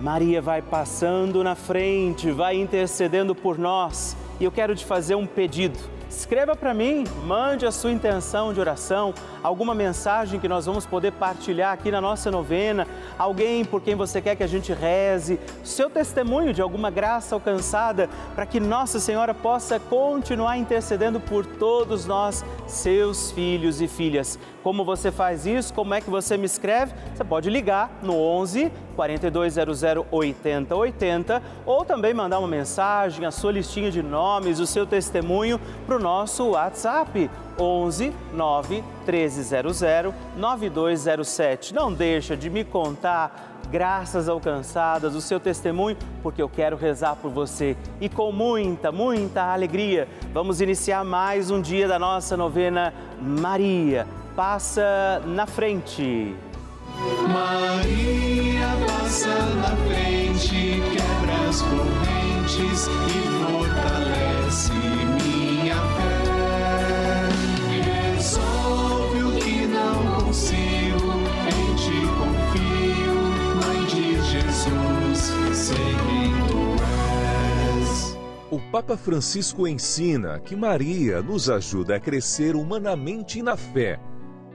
Maria vai passando na frente, vai intercedendo por nós. E eu quero te fazer um pedido. Escreva para mim, mande a sua intenção de oração, alguma mensagem que nós vamos poder partilhar aqui na nossa novena, alguém por quem você quer que a gente reze, seu testemunho de alguma graça alcançada, para que Nossa Senhora possa continuar intercedendo por todos nós, seus filhos e filhas. Como você faz isso? Como é que você me escreve? Você pode ligar no 11 4200 8080 ou também mandar uma mensagem, a sua listinha de nomes, o seu testemunho para o nosso WhatsApp 11 9 1300 9207. Não deixa de me contar graças alcançadas, o seu testemunho, porque eu quero rezar por você. E com muita, muita alegria, vamos iniciar mais um dia da nossa novena Maria passa na frente. Maria passa na frente, quebra as correntes e fortalece minha fé. Resolve o que não consigo, em ti confio, Mãe de Jesus, sei quem tu és. O Papa Francisco ensina que Maria nos ajuda a crescer humanamente na fé,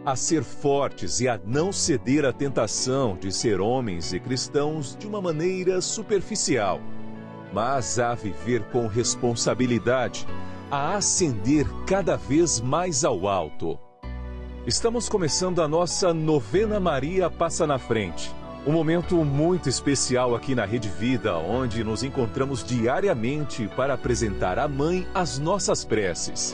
a ser fortes e a não ceder à tentação de ser homens e cristãos de uma maneira superficial, mas a viver com responsabilidade, a ascender cada vez mais ao alto. Estamos começando a nossa novena Maria Passa na Frente. Um momento muito especial aqui na Rede Vida, onde nos encontramos diariamente para apresentar à Mãe as nossas preces.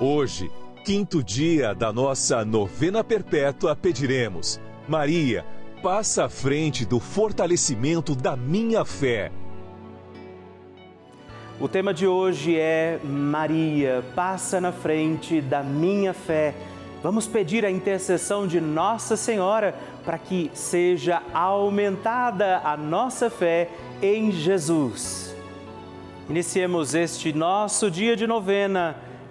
Hoje, quinto dia da nossa novena perpétua, pediremos: Maria, passa à frente do fortalecimento da minha fé. O tema de hoje é Maria, passa na frente da minha fé. Vamos pedir a intercessão de Nossa Senhora para que seja aumentada a nossa fé em Jesus. Iniciemos este nosso dia de novena,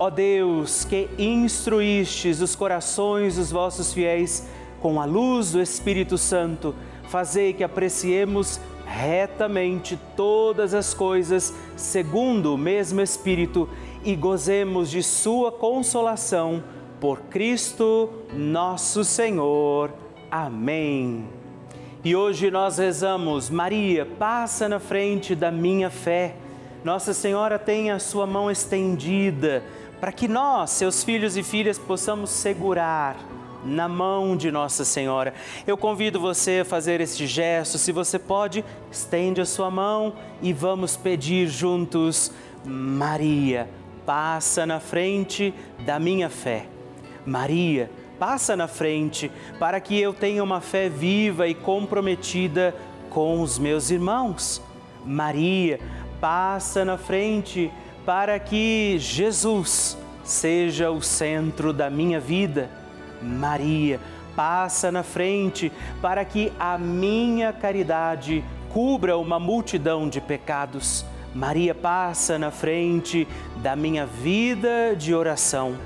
Ó Deus, que instruístes os corações dos vossos fiéis com a luz do Espírito Santo, fazei que apreciemos retamente todas as coisas segundo o mesmo Espírito e gozemos de Sua consolação por Cristo nosso Senhor. Amém. E hoje nós rezamos, Maria, passa na frente da minha fé. Nossa Senhora tem a sua mão estendida para que nós, seus filhos e filhas, possamos segurar na mão de Nossa Senhora. Eu convido você a fazer este gesto. Se você pode, estende a sua mão e vamos pedir juntos: Maria, passa na frente da minha fé. Maria, passa na frente para que eu tenha uma fé viva e comprometida com os meus irmãos. Maria, passa na frente para que Jesus seja o centro da minha vida. Maria, passa na frente para que a minha caridade cubra uma multidão de pecados. Maria passa na frente da minha vida de oração.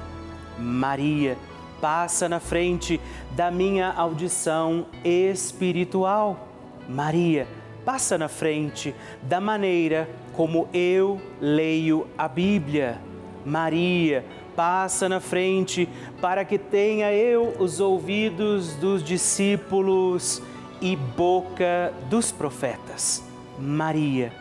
Maria passa na frente da minha audição espiritual. Maria passa na frente da maneira como eu leio a Bíblia. Maria passa na frente para que tenha eu os ouvidos dos discípulos e boca dos profetas. Maria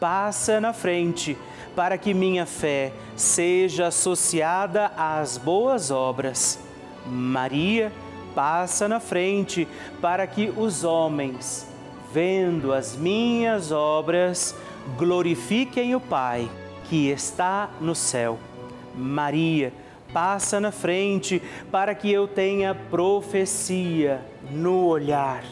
passa na frente para que minha fé seja associada às boas obras. Maria passa na frente para que os homens, vendo as minhas obras, glorifiquem o Pai que está no céu. Maria passa na frente para que eu tenha profecia no olhar.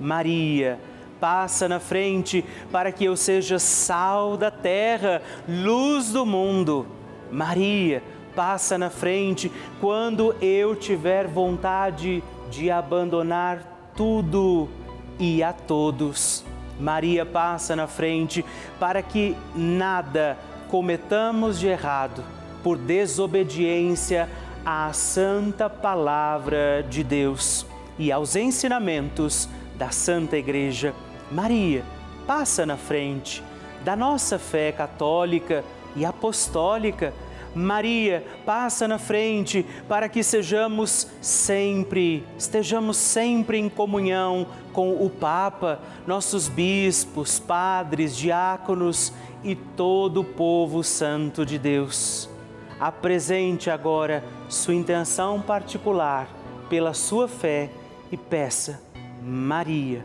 Maria passa na frente para que eu seja sal da terra, luz do mundo. Maria passa na frente quando eu tiver vontade de abandonar tudo e a todos. Maria passa na frente para que nada cometamos de errado por desobediência à santa palavra de Deus e aos ensinamentos da Santa Igreja. Maria passa na frente da nossa fé católica e apostólica Maria passa na frente para que sejamos sempre, estejamos sempre em comunhão com o Papa, nossos bispos, padres, diáconos e todo o povo santo de Deus. Apresente agora sua intenção particular pela sua fé e peça, Maria,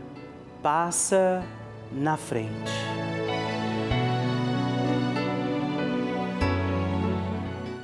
passa na frente.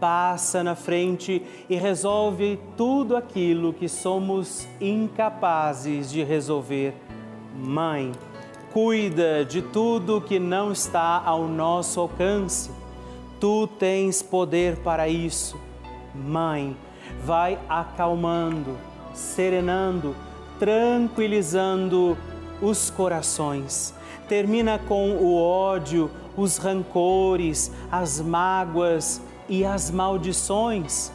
passa na frente e resolve tudo aquilo que somos incapazes de resolver. Mãe, cuida de tudo que não está ao nosso alcance. Tu tens poder para isso. Mãe, vai acalmando, serenando, tranquilizando os corações. Termina com o ódio, os rancores, as mágoas, e as maldições.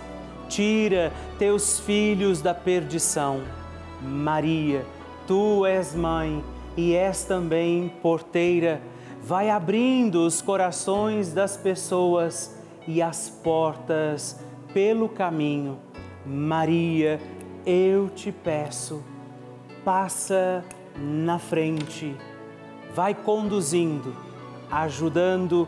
Tira teus filhos da perdição. Maria, tu és mãe e és também porteira. Vai abrindo os corações das pessoas e as portas pelo caminho. Maria, eu te peço, passa na frente, vai conduzindo, ajudando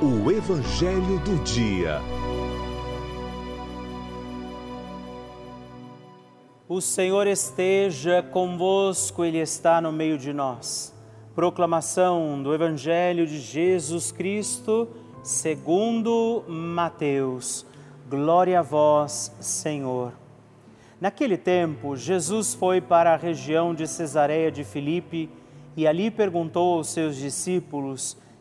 O Evangelho do Dia. O Senhor esteja convosco, Ele está no meio de nós. Proclamação do Evangelho de Jesus Cristo, segundo Mateus. Glória a vós, Senhor. Naquele tempo, Jesus foi para a região de Cesareia de Filipe e ali perguntou aos seus discípulos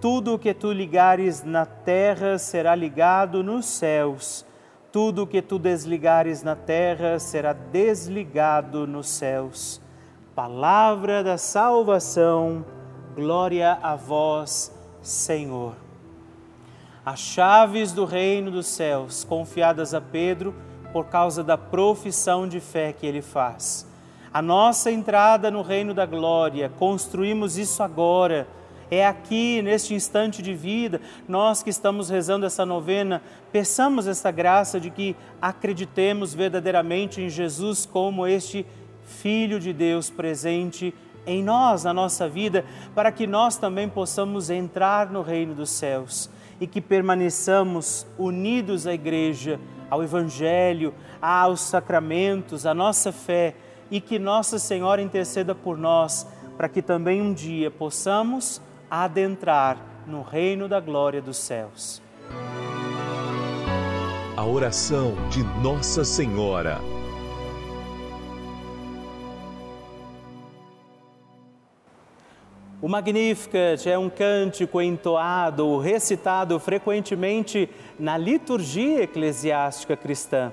Tudo o que tu ligares na terra será ligado nos céus. Tudo o que tu desligares na terra será desligado nos céus. Palavra da salvação, glória a vós, Senhor. As chaves do reino dos céus, confiadas a Pedro por causa da profissão de fé que ele faz. A nossa entrada no reino da glória, construímos isso agora é aqui, neste instante de vida, nós que estamos rezando essa novena, peçamos essa graça de que acreditemos verdadeiramente em Jesus como este Filho de Deus presente em nós, na nossa vida, para que nós também possamos entrar no reino dos céus e que permaneçamos unidos à Igreja, ao Evangelho, aos sacramentos, à nossa fé e que Nossa Senhora interceda por nós, para que também um dia possamos adentrar no reino da glória dos céus. A oração de Nossa Senhora. O Magnificat é um cântico entoado, recitado frequentemente na liturgia eclesiástica cristã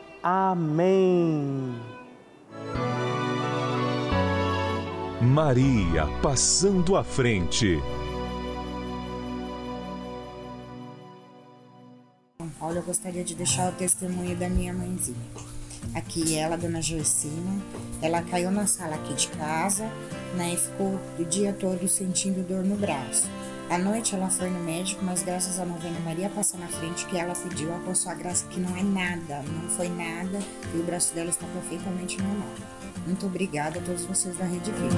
Amém. Maria passando à frente. Olha, eu gostaria de deixar o testemunho da minha mãezinha. Aqui ela, dona Joecina, ela caiu na sala aqui de casa, né, e ficou o dia todo sentindo dor no braço. À noite ela foi no médico, mas graças à novena Maria passar na frente que ela pediu, a a graça que não é nada, não foi nada, e o braço dela está perfeitamente normal. Muito obrigada a todos vocês da Rede Vida.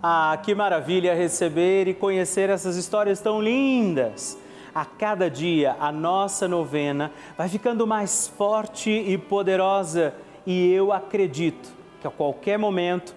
Ah, que maravilha receber e conhecer essas histórias tão lindas! A cada dia a nossa novena vai ficando mais forte e poderosa e eu acredito que a qualquer momento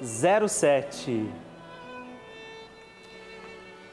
9207.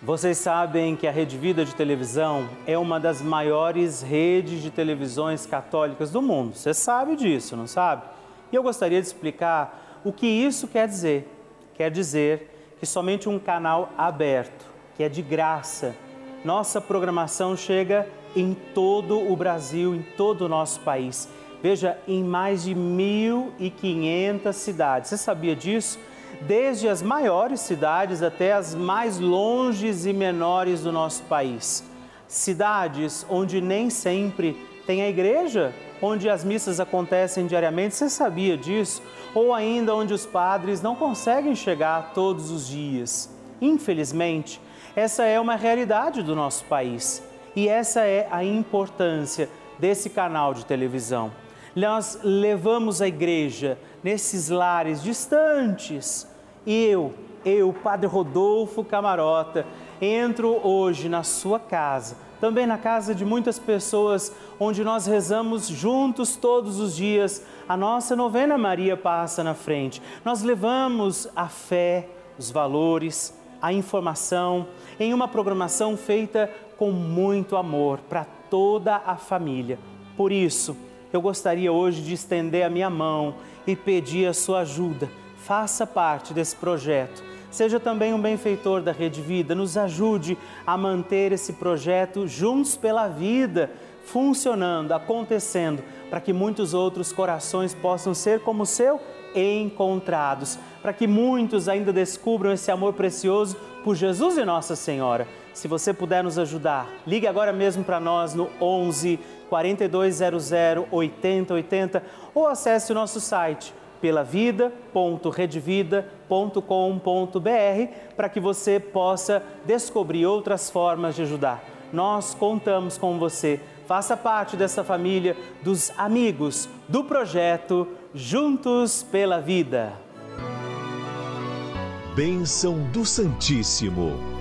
Vocês sabem que a Rede Vida de Televisão é uma das maiores redes de televisões católicas do mundo. Você sabe disso, não sabe? E eu gostaria de explicar o que isso quer dizer. Quer dizer que somente um canal aberto, que é de graça, nossa programação chega em todo o Brasil, em todo o nosso país. Veja, em mais de 1.500 cidades. Você sabia disso? Desde as maiores cidades até as mais longes e menores do nosso país. Cidades onde nem sempre tem a igreja, onde as missas acontecem diariamente. Você sabia disso? Ou ainda onde os padres não conseguem chegar todos os dias. Infelizmente, essa é uma realidade do nosso país e essa é a importância desse canal de televisão. Nós levamos a igreja nesses lares distantes e eu, eu, Padre Rodolfo Camarota, entro hoje na sua casa, também na casa de muitas pessoas, onde nós rezamos juntos todos os dias. A nossa novena Maria passa na frente. Nós levamos a fé, os valores, a informação em uma programação feita com muito amor para toda a família. Por isso, eu gostaria hoje de estender a minha mão e pedir a sua ajuda. Faça parte desse projeto. Seja também um benfeitor da Rede Vida, nos ajude a manter esse projeto juntos pela vida, funcionando, acontecendo, para que muitos outros corações possam ser como o seu encontrados, para que muitos ainda descubram esse amor precioso por Jesus e Nossa Senhora. Se você puder nos ajudar, ligue agora mesmo para nós no 11 4200 8080 ou acesse o nosso site pelavida.redvida.com.br para que você possa descobrir outras formas de ajudar. Nós contamos com você. Faça parte dessa família dos amigos do projeto Juntos pela Vida. Bênção do Santíssimo.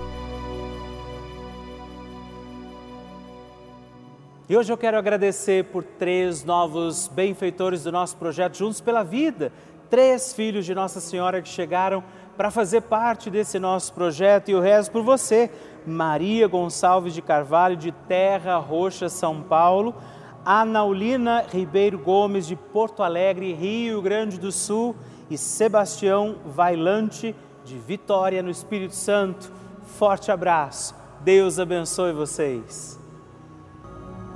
E hoje eu quero agradecer por três novos benfeitores do nosso projeto Juntos pela Vida, três filhos de Nossa Senhora que chegaram para fazer parte desse nosso projeto. E eu rezo por você, Maria Gonçalves de Carvalho, de Terra Roxa, São Paulo, Anaulina Ribeiro Gomes, de Porto Alegre, Rio Grande do Sul, e Sebastião Vailante, de Vitória, no Espírito Santo. Forte abraço, Deus abençoe vocês.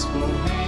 quebra as correntes